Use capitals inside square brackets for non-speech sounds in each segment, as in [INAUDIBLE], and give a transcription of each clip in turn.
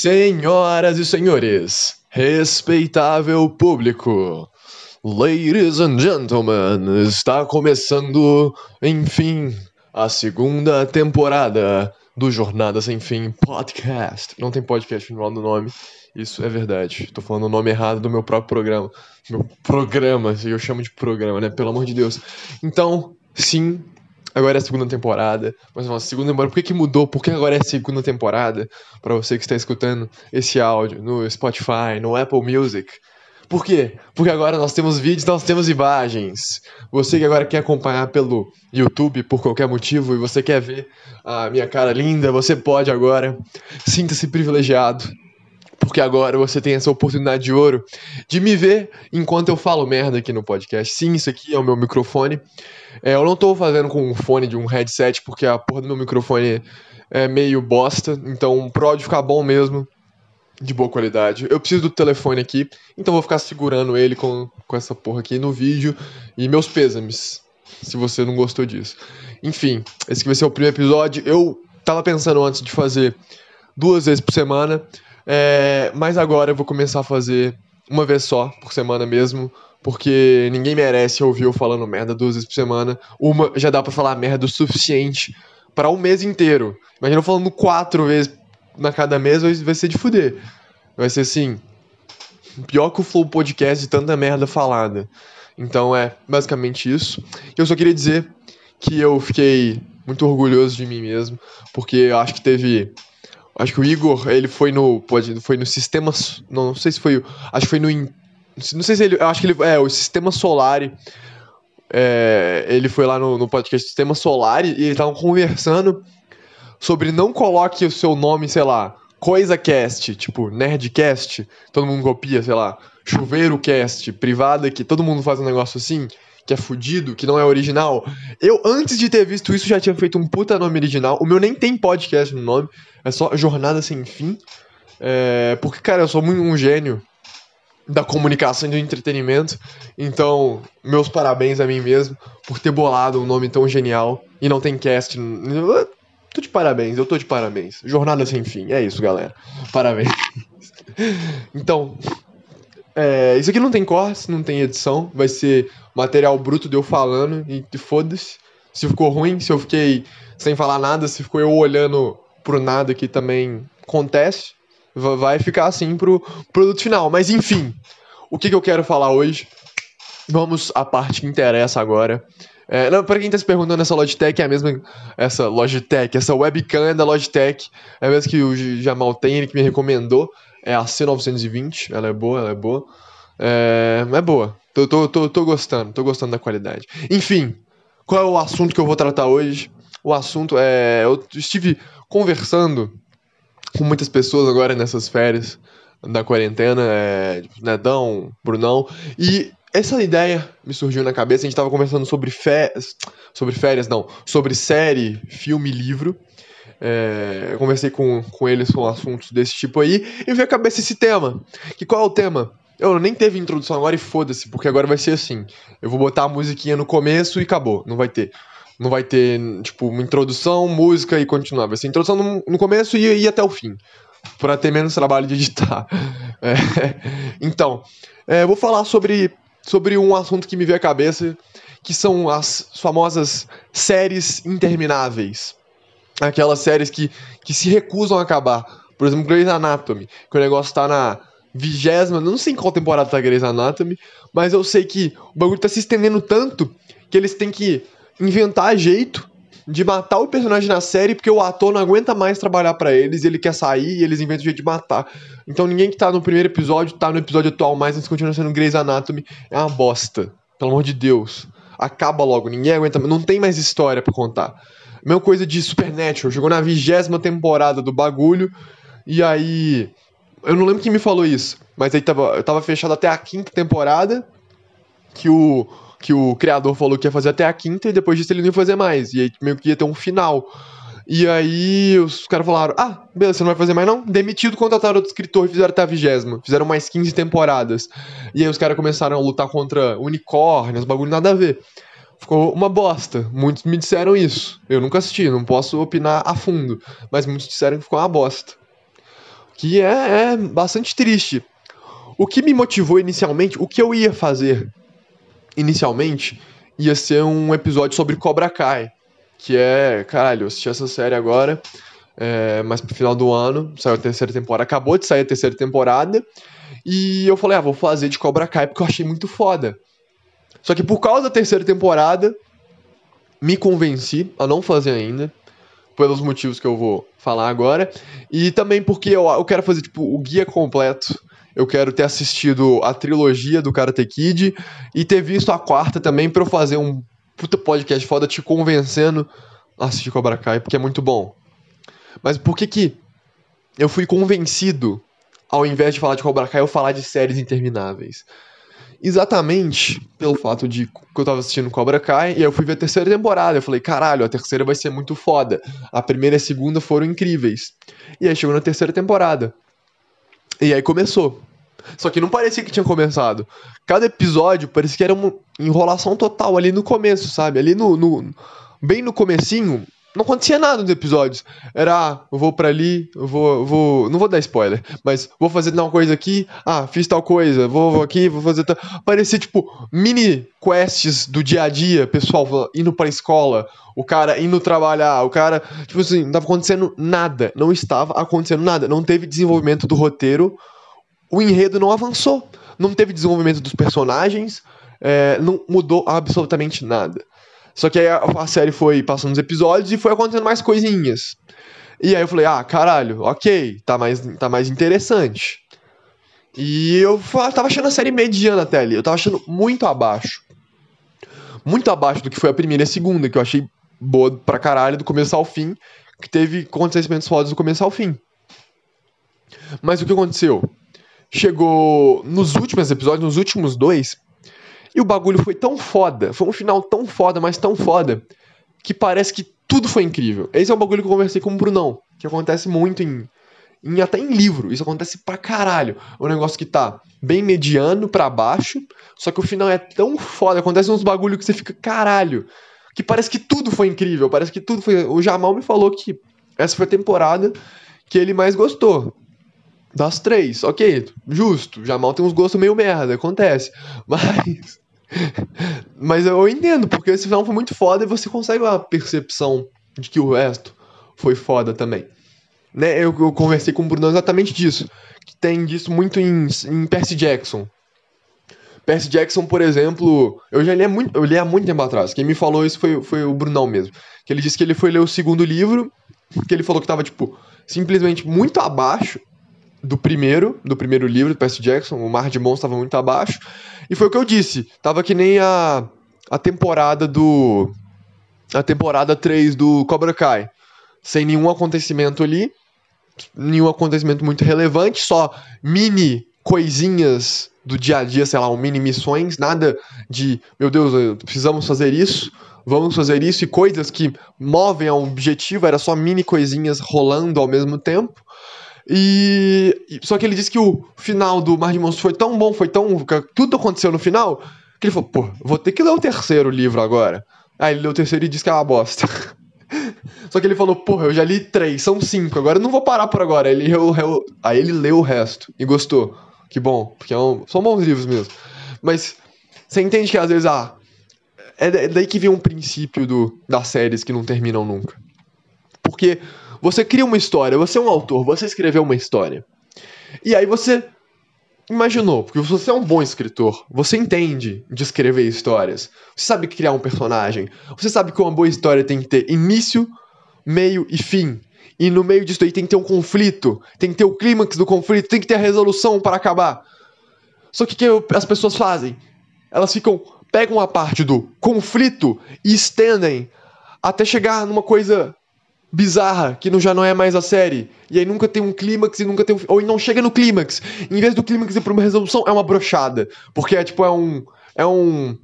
Senhoras e senhores, respeitável público, ladies and gentlemen, está começando, enfim, a segunda temporada do Jornada Sem Fim Podcast. Não tem podcast no final do nome, isso é verdade. Tô falando o nome errado do meu próprio programa. Meu programa, eu chamo de programa, né? Pelo amor de Deus. Então, sim, Agora é a segunda temporada. Mas uma segunda temporada. Por que, que mudou? Por que agora é a segunda temporada? Para você que está escutando esse áudio no Spotify, no Apple Music. Por quê? Porque agora nós temos vídeos, nós temos imagens. Você que agora quer acompanhar pelo YouTube por qualquer motivo e você quer ver a minha cara linda, você pode agora. Sinta-se privilegiado porque agora você tem essa oportunidade de ouro de me ver enquanto eu falo merda aqui no podcast. Sim, isso aqui é o meu microfone. É, eu não tô fazendo com um fone de um headset, porque a porra do meu microfone é meio bosta, então pro áudio ficar bom mesmo, de boa qualidade. Eu preciso do telefone aqui, então vou ficar segurando ele com, com essa porra aqui no vídeo. E meus pêsames, se você não gostou disso. Enfim, esse aqui vai ser o primeiro episódio. Eu tava pensando antes de fazer duas vezes por semana. É, mas agora eu vou começar a fazer uma vez só por semana mesmo, porque ninguém merece ouvir eu falando merda duas vezes por semana. Uma já dá para falar merda o suficiente para um mês inteiro. Imagina eu falando quatro vezes na cada mês, vai ser de fuder. Vai ser assim, pior que o Flow Podcast de tanta merda falada. Então é basicamente isso. Eu só queria dizer que eu fiquei muito orgulhoso de mim mesmo, porque eu acho que teve Acho que o Igor, ele foi no. Pode, foi no sistema. Não, não sei se foi. Acho que foi no. Não sei se ele. Acho que ele. É, o sistema solar. É, ele foi lá no, no podcast Sistema Solar e eles estavam conversando sobre não coloque o seu nome, sei lá, Coisa Cast, tipo Nerdcast, todo mundo copia, sei lá, Chuveiro Cast, privada que todo mundo faz um negócio assim que é fudido, que não é original. Eu, antes de ter visto isso, já tinha feito um puta nome original. O meu nem tem podcast no nome, é só Jornada Sem Fim. É, porque, cara, eu sou muito um gênio da comunicação e do entretenimento. Então, meus parabéns a mim mesmo por ter bolado um nome tão genial e não tem cast. Tô de parabéns, eu tô de parabéns. Jornada sem fim, é isso, galera. Parabéns. então, é, isso aqui não tem cortes, não tem edição. Vai ser material bruto de eu falando e foda-se. Se ficou ruim, se eu fiquei sem falar nada, se ficou eu olhando pro nada que também acontece, vai ficar assim pro produto final. Mas enfim, o que, que eu quero falar hoje? Vamos à parte que interessa agora. É, não, pra quem tá se perguntando, essa Logitech é a mesma. Essa Logitech, essa webcam é da Logitech. É a mesma que o Jamal tem, ele que me recomendou. É a C920, ela é boa, ela é boa. É, é boa. Tô, tô, tô, tô gostando, tô gostando da qualidade. Enfim, qual é o assunto que eu vou tratar hoje? O assunto é. Eu estive conversando com muitas pessoas agora nessas férias da quarentena, é, Nedão, Brunão, e essa ideia me surgiu na cabeça. A gente tava conversando sobre férias. Sobre férias, não. Sobre série, filme, livro. É, eu conversei com, com eles com assuntos desse tipo aí e veio a cabeça esse tema. Que qual é o tema? Eu nem teve introdução agora e foda-se, porque agora vai ser assim. Eu vou botar a musiquinha no começo e acabou. Não vai ter. Não vai ter, tipo, uma introdução, música e continuar. Vai ser introdução no, no começo e, e até o fim. Pra ter menos trabalho de editar. [LAUGHS] É, então, é, vou falar sobre, sobre um assunto que me veio à cabeça, que são as famosas séries intermináveis. Aquelas séries que, que se recusam a acabar. Por exemplo, Grey's Anatomy, que o negócio tá na vigésima, não sei em qual temporada tá Grey's Anatomy, mas eu sei que o bagulho tá se estendendo tanto que eles têm que inventar jeito de matar o personagem na série porque o ator não aguenta mais trabalhar para eles, ele quer sair e eles inventam jeito de matar. Então ninguém que tá no primeiro episódio tá no episódio atual mais, mas continua sendo Grey's Anatomy. É uma bosta. Pelo amor de Deus. Acaba logo, ninguém aguenta, não tem mais história para contar. Mesma coisa de Supernatural, chegou na vigésima temporada do bagulho, e aí. Eu não lembro quem me falou isso, mas aí tava, tava fechado até a quinta temporada, que o, que o criador falou que ia fazer até a quinta, e depois disso ele não ia fazer mais, e aí meio que ia ter um final. E aí os caras falaram: Ah, beleza, você não vai fazer mais não? Demitido, contrataram outro escritor e fizeram até a vigésima. Fizeram mais 15 temporadas. E aí os caras começaram a lutar contra unicórnios, bagulho nada a ver ficou uma bosta. Muitos me disseram isso. Eu nunca assisti, não posso opinar a fundo, mas muitos disseram que ficou uma bosta. Que é, é bastante triste. O que me motivou inicialmente, o que eu ia fazer inicialmente, ia ser um episódio sobre Cobra Kai. Que é, caralho, eu assisti essa série agora, é, mas pro final do ano, saiu a terceira temporada, acabou de sair a terceira temporada, e eu falei, ah, vou fazer de Cobra Kai porque eu achei muito foda. Só que por causa da terceira temporada, me convenci a não fazer ainda, pelos motivos que eu vou falar agora, e também porque eu, eu quero fazer, tipo, o guia completo eu quero ter assistido a trilogia do Karate Kid e ter visto a quarta também pra eu fazer um puta podcast foda te convencendo a assistir Cobra Kai, porque é muito bom. Mas por que que eu fui convencido, ao invés de falar de Cobra Kai, eu falar de séries intermináveis? Exatamente pelo fato de que eu tava assistindo Cobra Kai e eu fui ver a terceira temporada. Eu falei, caralho, a terceira vai ser muito foda. A primeira e a segunda foram incríveis. E aí chegou na terceira temporada. E aí começou. Só que não parecia que tinha começado. Cada episódio parecia que era uma enrolação total ali no começo, sabe? Ali no, no bem no comecinho, não acontecia nada nos episódios. Era, ah, eu vou para ali, eu vou, vou, não vou dar spoiler, mas vou fazer tal coisa aqui, ah, fiz tal coisa, vou, vou aqui, vou fazer tal. Parecia tipo mini quests do dia a dia, pessoal indo para escola, o cara indo trabalhar, o cara, tipo assim, não tava acontecendo nada, não estava acontecendo nada, não teve desenvolvimento do roteiro o enredo não avançou. Não teve desenvolvimento dos personagens, é, não mudou absolutamente nada. Só que aí a, série foi passando os episódios e foi acontecendo mais coisinhas. E aí eu falei, ah, caralho, ok, tá mais, tá mais interessante. E eu tava achando a série mediana até ali, eu tava achando muito abaixo. Muito abaixo do que foi a primeira e a segunda, que eu achei boa pra caralho do começo ao fim, que teve acontecimentos fodas do começo ao fim. Mas o que aconteceu? chegou nos últimos episódios, nos últimos dois, e o bagulho foi tão foda, foi um final tão foda, mas tão foda, que parece que tudo foi incrível. Esse é um bagulho que eu conversei com o Brunão, que acontece muito em, em até em livro, isso acontece pra caralho. Um negócio que tá bem mediano para baixo, só que o final é tão foda, acontece uns bagulho que você fica caralho, que parece que tudo foi incrível, parece que tudo foi. O Jamal me falou que essa foi a temporada que ele mais gostou. Das três, ok, justo. Jamal tem uns gostos meio merda, acontece. [LAUGHS] Mas. Mas eu entendo, porque esse final foi muito foda e você consegue uma percepção de que o resto foi foda também. Né? Eu, eu conversei com o Bruno exatamente disso. Que tem disso muito em, em Percy Jackson. Percy Jackson, por exemplo, eu já li há muito, eu li há muito tempo atrás. Quem me falou isso foi, foi o Brunão mesmo. Que ele disse que ele foi ler o segundo livro, que ele falou que tava, tipo, simplesmente muito abaixo do primeiro, do primeiro livro do Percy Jackson, o Mar de Monstros estava muito abaixo. E foi o que eu disse, tava que nem a, a temporada do a temporada 3 do Cobra Kai, sem nenhum acontecimento ali, nenhum acontecimento muito relevante, só mini coisinhas do dia a dia, sei lá, um mini missões, nada de, meu Deus, precisamos fazer isso, vamos fazer isso e coisas que movem a um objetivo, era só mini coisinhas rolando ao mesmo tempo. E. Só que ele disse que o final do Mar de Monstros foi tão bom, foi tão. Tudo aconteceu no final, que ele falou, pô, vou ter que ler o terceiro livro agora. Aí ele leu o terceiro e disse que é uma bosta. [LAUGHS] Só que ele falou, porra, eu já li três, são cinco, agora eu não vou parar por agora. Ele, leu, aí ele leu o resto e gostou. Que bom, porque é um, são bons livros mesmo. Mas você entende que às vezes, ah, é daí que vem um princípio do, das séries que não terminam nunca. Porque você cria uma história, você é um autor, você escreveu uma história. E aí você imaginou, porque você é um bom escritor, você entende de escrever histórias, você sabe criar um personagem, você sabe que uma boa história tem que ter início, meio e fim. E no meio disso aí tem que ter um conflito, tem que ter o clímax do conflito, tem que ter a resolução para acabar. Só que o que as pessoas fazem? Elas ficam, pegam a parte do conflito e estendem até chegar numa coisa bizarra, que não, já não é mais a série. E aí nunca tem um clímax e nunca tem um. Ou não chega no clímax. Em vez do clímax ir pra uma resolução, é uma brochada. Porque é tipo, é um. É um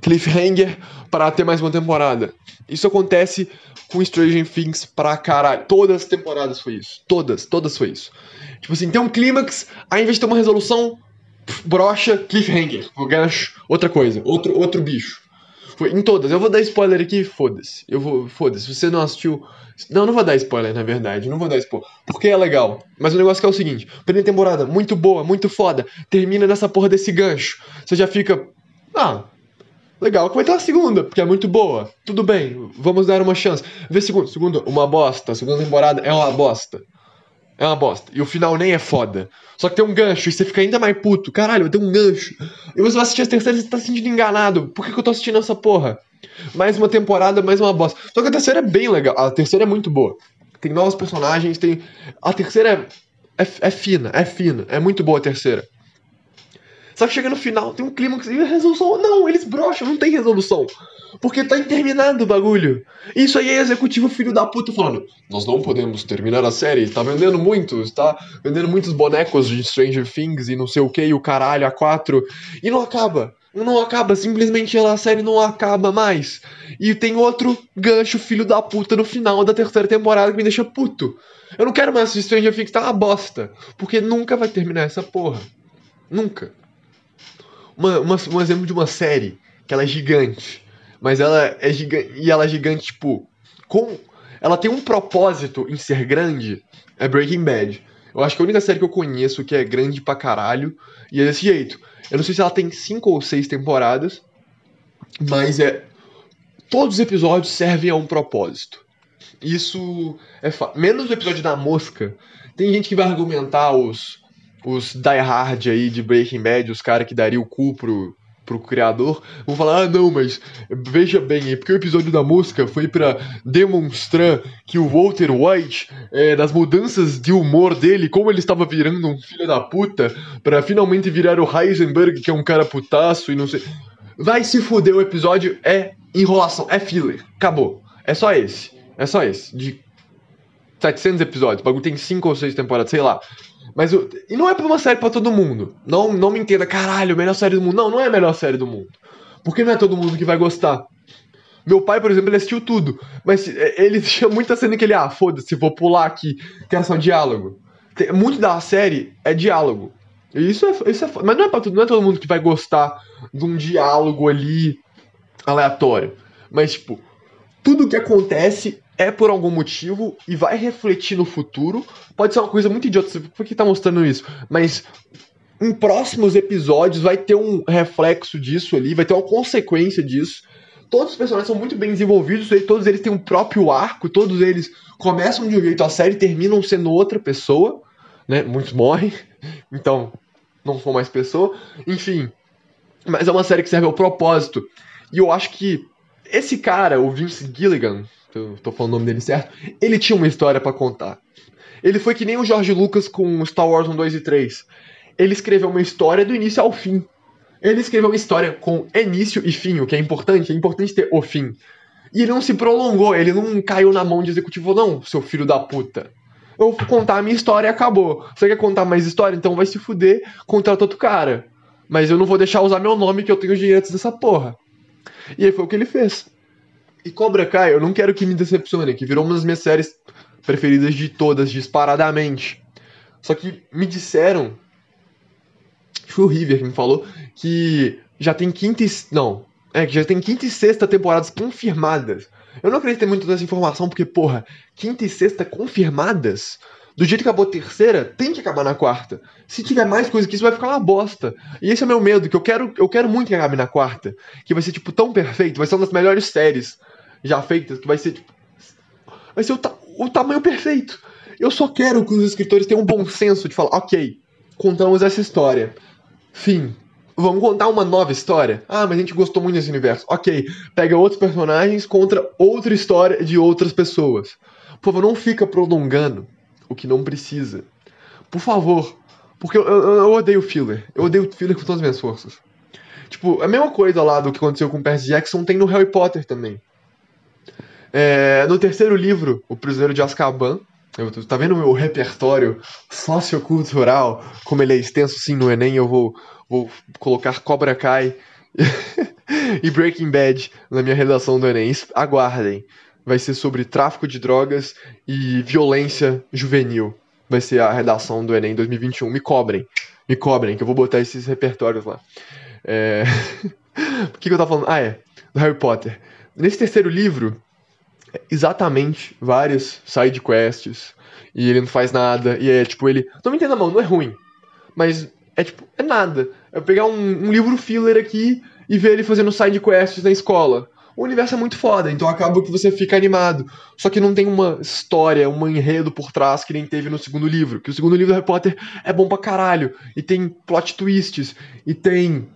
cliffhanger para ter mais uma temporada. Isso acontece com Stranger Things pra caralho. Todas as temporadas foi isso. Todas, todas foi isso. Tipo assim, tem um clímax, aí em vez de ter uma resolução, brocha, cliffhanger. Gancho, outra coisa, outro, outro bicho. Foi em todas. Eu vou dar spoiler aqui, foda-se. Eu vou. Foda-se. Se você não assistiu. Não, não vou dar spoiler, na verdade. Não vou dar spoiler. Porque é legal. Mas o negócio é, é o seguinte: primeira temporada, muito boa, muito foda. Termina nessa porra desse gancho. Você já fica. Ah, legal que vai ter a segunda, porque é muito boa. Tudo bem, vamos dar uma chance. Vê segunda. Segunda, uma bosta. Segunda temporada é uma bosta. É uma bosta. E o final nem é foda. Só que tem um gancho e você fica ainda mais puto. Caralho, tem um gancho. E você vai assistir as terceiras e você tá se sentindo enganado. Por que, que eu tô assistindo essa porra? Mais uma temporada, mais uma bosta. Só que a terceira é bem legal. A terceira é muito boa. Tem novos personagens, tem. A terceira é, é, é fina, é fina. É muito boa a terceira. Só que chega no final, tem um clima que e a resolução. Não, eles brocham, não tem resolução. Porque tá interminado o bagulho. Isso aí é executivo filho da puta falando: Nós não podemos terminar a série, tá vendendo muito, está vendendo muitos bonecos de Stranger Things e não sei o que, e o caralho, a 4. E não acaba. Não acaba, simplesmente a série não acaba mais. E tem outro gancho filho da puta no final da terceira temporada que me deixa puto. Eu não quero mais assistir Stranger Things, tá uma bosta. Porque nunca vai terminar essa porra. Nunca uma, uma, um exemplo de uma série que ela é gigante, mas ela é gigante e ela é gigante tipo com ela tem um propósito em ser grande é Breaking Bad. Eu acho que a única série que eu conheço que é grande pra caralho e é desse jeito. Eu não sei se ela tem cinco ou seis temporadas, mas é todos os episódios servem a um propósito. Isso é fa... menos o episódio da mosca. Tem gente que vai argumentar os os die-hard aí de Breaking Bad, os caras que daria o cu pro, pro criador, vão falar: ah, não, mas veja bem, é porque o episódio da música foi para demonstrar que o Walter White, é, das mudanças de humor dele, como ele estava virando um filho da puta, para finalmente virar o Heisenberg, que é um cara putaço e não sei. Vai se fuder, o episódio é enrolação, é filler, acabou. É só esse, é só esse, de 700 episódios, o bagulho tem 5 ou 6 temporadas, sei lá. Mas eu, e não é pra uma série para todo mundo. Não, não me entenda, caralho, melhor série do mundo. Não, não é a melhor série do mundo. Porque não é todo mundo que vai gostar. Meu pai, por exemplo, ele assistiu tudo. Mas é, ele [LAUGHS] tinha muita cena que ele, ah, foda-se, vou pular aqui, que é só diálogo. Tem, muito da série é diálogo. E isso é, isso é Mas não é, pra, não é todo mundo que vai gostar de um diálogo ali aleatório. Mas, tipo, tudo que acontece é por algum motivo e vai refletir no futuro. Pode ser uma coisa muito idiota, por que tá mostrando isso? Mas em próximos episódios vai ter um reflexo disso ali, vai ter uma consequência disso. Todos os personagens são muito bem desenvolvidos, todos eles têm um próprio arco, todos eles começam de um jeito a série e terminam sendo outra pessoa, né? Muitos morrem, [LAUGHS] então não são mais pessoa. Enfim, mas é uma série que serve ao propósito. E eu acho que esse cara, o Vince Gilligan, eu tô falando o nome dele certo, ele tinha uma história para contar. Ele foi que nem o George Lucas com Star Wars 1, 2 e 3. Ele escreveu uma história do início ao fim. Ele escreveu uma história com início e fim, o que é importante, é importante ter o fim. E ele não se prolongou, ele não caiu na mão de executivo, não, seu filho da puta. Eu vou contar a minha história e acabou. Você quer contar mais história? Então vai se fuder, contrata outro cara. Mas eu não vou deixar usar meu nome que eu tenho os direitos dessa porra. E aí foi o que ele fez. E Cobra Kai, eu não quero que me decepcione, que virou uma das minhas séries preferidas de todas, disparadamente. Só que me disseram. Foi o River que me falou que já tem quinta e. Não. É, que já tem quinta e sexta temporadas confirmadas. Eu não acredito muito nessa informação, porque, porra, quinta e sexta confirmadas? Do jeito que acabou a terceira, tem que acabar na quarta. Se tiver mais coisa que isso, vai ficar uma bosta. E esse é o meu medo, que eu quero, eu quero muito que acabe na quarta. Que vai ser, tipo, tão perfeito, vai ser uma das melhores séries já feitas, que vai ser, tipo. Vai ser o, ta o tamanho perfeito. Eu só quero que os escritores tenham um bom senso de falar, ok, contamos essa história. Fim. Vamos contar uma nova história? Ah, mas a gente gostou muito desse universo. Ok, pega outros personagens contra outra história de outras pessoas. Por favor, não fica prolongando o que não precisa. Por favor. Porque eu, eu, eu odeio filler. Eu odeio filler com todas as minhas forças. Tipo, a mesma coisa lá do que aconteceu com o Percy Jackson tem no Harry Potter também. É, no terceiro livro, O Prisioneiro de Azkaban, eu, tá vendo o meu repertório sociocultural, como ele é extenso sim no Enem, eu vou, vou colocar Cobra Kai [LAUGHS] e Breaking Bad na minha redação do Enem. Aguardem. Vai ser sobre tráfico de drogas e violência juvenil. Vai ser a redação do Enem 2021. Me cobrem. Me cobrem, que eu vou botar esses repertórios lá. É... [LAUGHS] Por que, que eu tava falando? Ah, é. do Harry Potter. Nesse terceiro livro, exatamente várias side quests e ele não faz nada e é tipo ele, não me entenda mal, não é ruim, mas é tipo, é nada. É pegar um, um livro filler aqui e ver ele fazendo side quests na escola. O universo é muito foda, então acaba que você fica animado. Só que não tem uma história, um enredo por trás que nem teve no segundo livro. Que o segundo livro do Harry Potter é bom pra caralho. E tem plot twists. E tem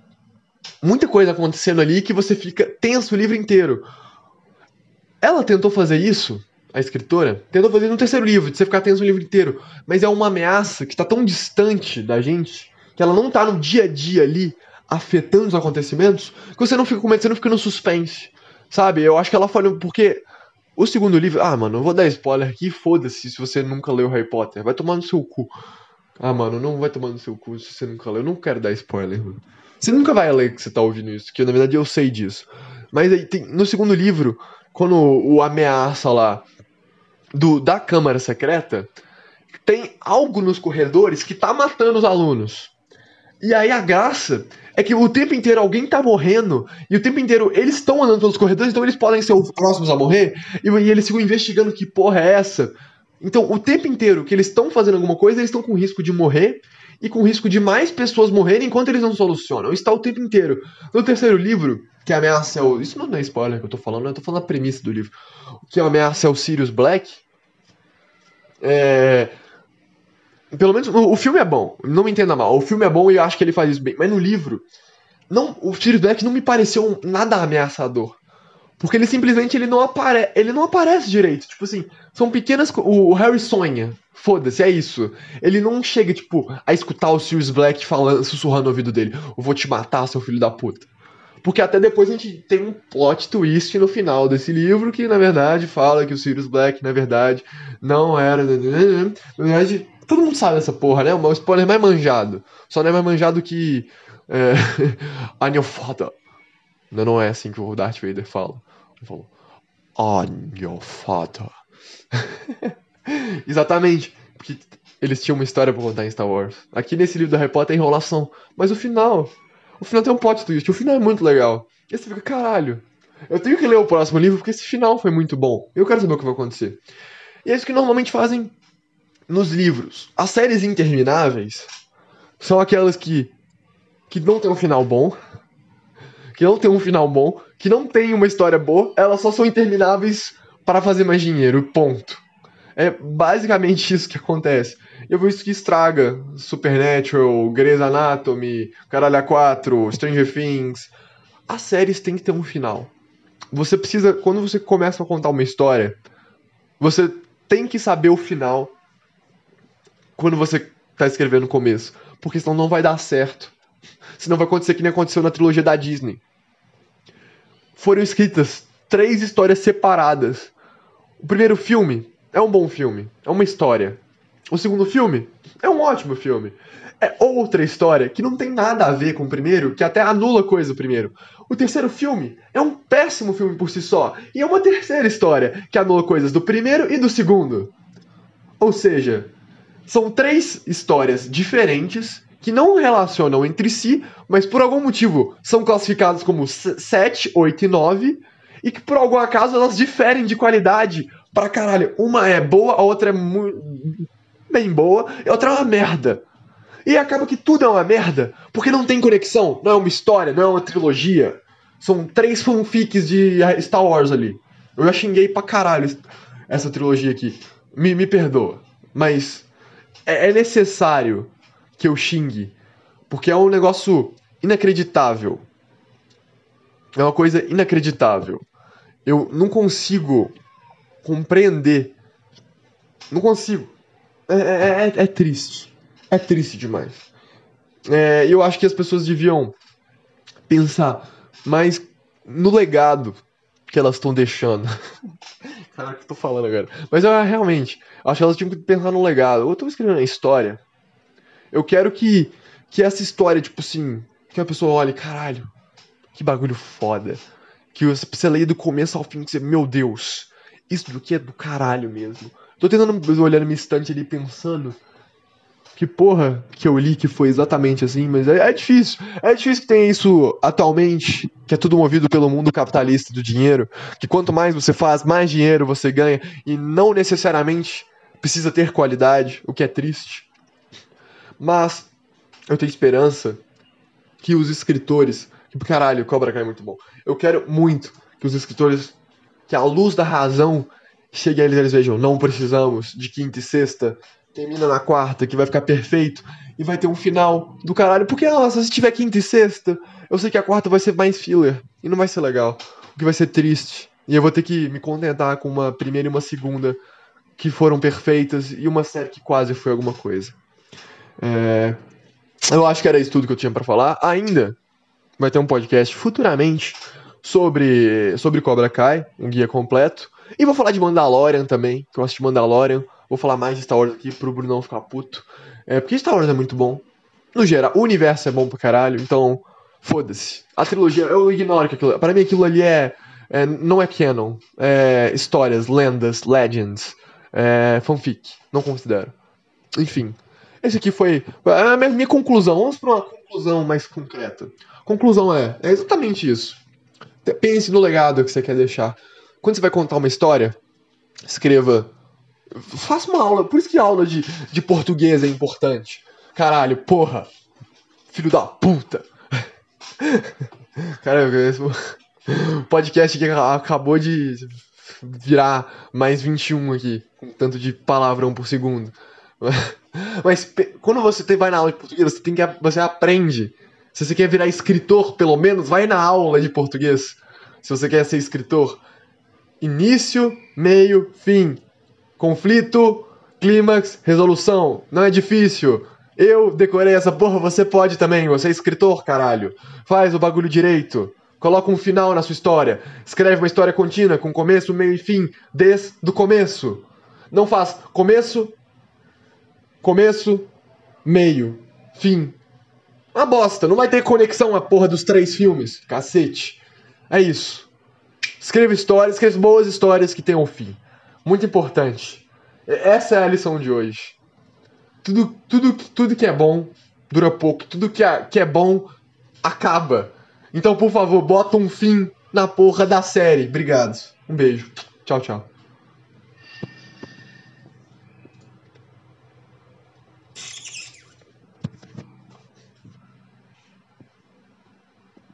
muita coisa acontecendo ali que você fica tenso o livro inteiro. Ela tentou fazer isso, a escritora, tentou fazer no terceiro livro, de você ficar tenso o livro inteiro. Mas é uma ameaça que tá tão distante da gente, que ela não tá no dia a dia ali, afetando os acontecimentos, que você não fica com medo, você não fica no suspense. Sabe? Eu acho que ela falhou porque o segundo livro. Ah, mano, eu vou dar spoiler aqui, foda-se se você nunca leu Harry Potter. Vai tomar no seu cu. Ah, mano, não vai tomar no seu cu se você nunca leu. Eu não quero dar spoiler, mano. Você nunca vai ler que você tá ouvindo isso, que na verdade eu sei disso. Mas aí tem, no segundo livro, quando o, ameaça lá do, da Câmara Secreta, tem algo nos corredores que tá matando os alunos. E aí a graça é que o tempo inteiro alguém tá morrendo e o tempo inteiro eles estão andando pelos corredores, então eles podem ser os próximos a morrer e, e eles ficam investigando que porra é essa. Então o tempo inteiro que eles estão fazendo alguma coisa, eles estão com risco de morrer e com risco de mais pessoas morrerem enquanto eles não solucionam. Está o tempo inteiro. No terceiro livro, que ameaça é o. Isso não é spoiler que eu tô falando, eu tô falando a premissa do livro. Que ameaça é o Sirius Black. É pelo menos o, o, filme é bom, não me entenda mal. O filme é bom e eu acho que ele faz isso bem. Mas no livro, não, o Sirius Black não me pareceu nada ameaçador. Porque ele simplesmente ele não, apare ele não aparece direito. Tipo assim, são pequenas. O, Harry sonha. Foda-se, é isso. Ele não chega, tipo, a escutar o Sirius Black falando, sussurrando no ouvido dele. Eu vou te matar, seu filho da puta. Porque até depois a gente tem um plot twist no final desse livro que, na verdade, fala que o Sirius Black, na verdade, não era. Na verdade, Todo mundo sabe essa porra, né? O spoiler mais manjado. Só não é mais manjado que. É, [LAUGHS] father. Não, não é assim que o Darth Vader fala. Ele falou. I'm your father. [LAUGHS] Exatamente. Porque eles tinham uma história pra contar em Star Wars. Aqui nesse livro da Harry Potter é enrolação. Mas o final. O final tem um plot twist. O final é muito legal. E você fica, caralho. Eu tenho que ler o próximo livro porque esse final foi muito bom. Eu quero saber o que vai acontecer. E é isso que normalmente fazem nos livros. As séries intermináveis são aquelas que, que não tem um final bom, que não tem um final bom, que não tem uma história boa, elas só são intermináveis para fazer mais dinheiro, ponto. É basicamente isso que acontece. Eu vou isso que estraga Supernatural, Grey's Anatomy, Caralho A4, Stranger Things. As séries têm que ter um final. Você precisa, quando você começa a contar uma história, você tem que saber o final quando você tá escrevendo no começo. Porque senão não vai dar certo. Senão vai acontecer que nem aconteceu na trilogia da Disney. Foram escritas três histórias separadas. O primeiro filme é um bom filme, é uma história. O segundo filme é um ótimo filme. É outra história que não tem nada a ver com o primeiro, que até anula coisa do primeiro. O terceiro filme é um péssimo filme por si só, e é uma terceira história que anula coisas do primeiro e do segundo. Ou seja, são três histórias diferentes que não relacionam entre si, mas por algum motivo são classificadas como 7, 8 e 9, e que por algum acaso elas diferem de qualidade pra caralho. Uma é boa, a outra é bem boa, e a outra é uma merda. E acaba que tudo é uma merda, porque não tem conexão, não é uma história, não é uma trilogia. São três fanfics de Star Wars ali. Eu já xinguei pra caralho essa trilogia aqui. Me, me perdoa. Mas é, é necessário que eu xingue, porque é um negócio inacreditável. É uma coisa inacreditável. Eu não consigo compreender. Não consigo. É, é, é, é triste. É triste demais. É, eu acho que as pessoas deviam pensar mais no legado que elas estão deixando. [LAUGHS] Caraca, que eu tô falando agora. Mas eu realmente acho que elas tinham que pensar no legado. Eu tô escrevendo a história. Eu quero que, que essa história, tipo assim, que a pessoa olhe, caralho, que bagulho foda. Que você leia do começo ao fim e dizer, meu Deus, isso aqui é do caralho mesmo. Tô tentando olhar minha estante ali pensando. que porra que eu li que foi exatamente assim, mas é, é, difícil. É difícil que tenha isso atualmente, que é tudo movido pelo mundo capitalista do dinheiro, que quanto mais você faz, mais dinheiro você ganha e não necessariamente precisa ter qualidade, o que é triste. Mas eu tenho esperança que os escritores, que caralho, Cobra Kai é muito bom. Eu quero muito que os escritores, que a luz da razão chegue a eles e eles vejam, não precisamos de quinta e sexta, termina na quarta, que vai ficar perfeito, e vai ter um final do caralho. Porque, nossa, se tiver quinta e sexta, eu sei que a quarta vai ser mais filler, e não vai ser legal. O que vai ser triste. E eu vou ter que me contentar com uma primeira e uma segunda que foram perfeitas, e uma série que quase foi alguma coisa. É... Eu acho que era isso tudo que eu tinha para falar. Ainda vai ter um podcast futuramente sobre, sobre Cobra Kai, um guia completo. E vou falar de Mandalorian também, que eu assisti Mandalorian. Vou falar mais de Star Wars aqui pro Bruno não ficar puto. É, porque Star Wars é muito bom. No geral, o universo é bom pra caralho, então foda-se. A trilogia, eu ignoro que aquilo. Pra mim aquilo ali é. é não é canon. É histórias, lendas, legends. É fanfic. Não considero. Enfim. Esse aqui foi a minha, conclusão. Vamos pra uma conclusão mais concreta. Conclusão é, é exatamente isso. Pense no legado que você quer deixar. Quando você vai contar uma história, escreva. Faça uma aula. Por isso que aula de, de português é importante. Caralho, porra. Filho da puta. Cara, esse podcast que acabou de virar mais 21 aqui, com tanto de palavrão por segundo. Mas quando você vai na aula de português, você tem que você aprende. Se você quer virar escritor, pelo menos, vai na aula de português. Se você quer ser escritor, início, meio, fim. Conflito, clímax, resolução. Não é difícil. Eu decorei essa porra, você pode também. Você é escritor, caralho. Faz o bagulho direito. Coloca um final na sua história. Escreve uma história contínua, com começo, meio e fim, desde o começo. Não faz começo, começo, meio, fim. Uma bosta, não vai ter conexão a porra dos três filmes. Cacete. É isso. Escreva histórias, escreva boas histórias que tenham fim. Muito importante. Essa é a lição de hoje. Tudo, tudo, tudo que é bom dura pouco. Tudo que é, que é bom acaba. Então, por favor, bota um fim na porra da série. Obrigado. Um beijo. Tchau, tchau.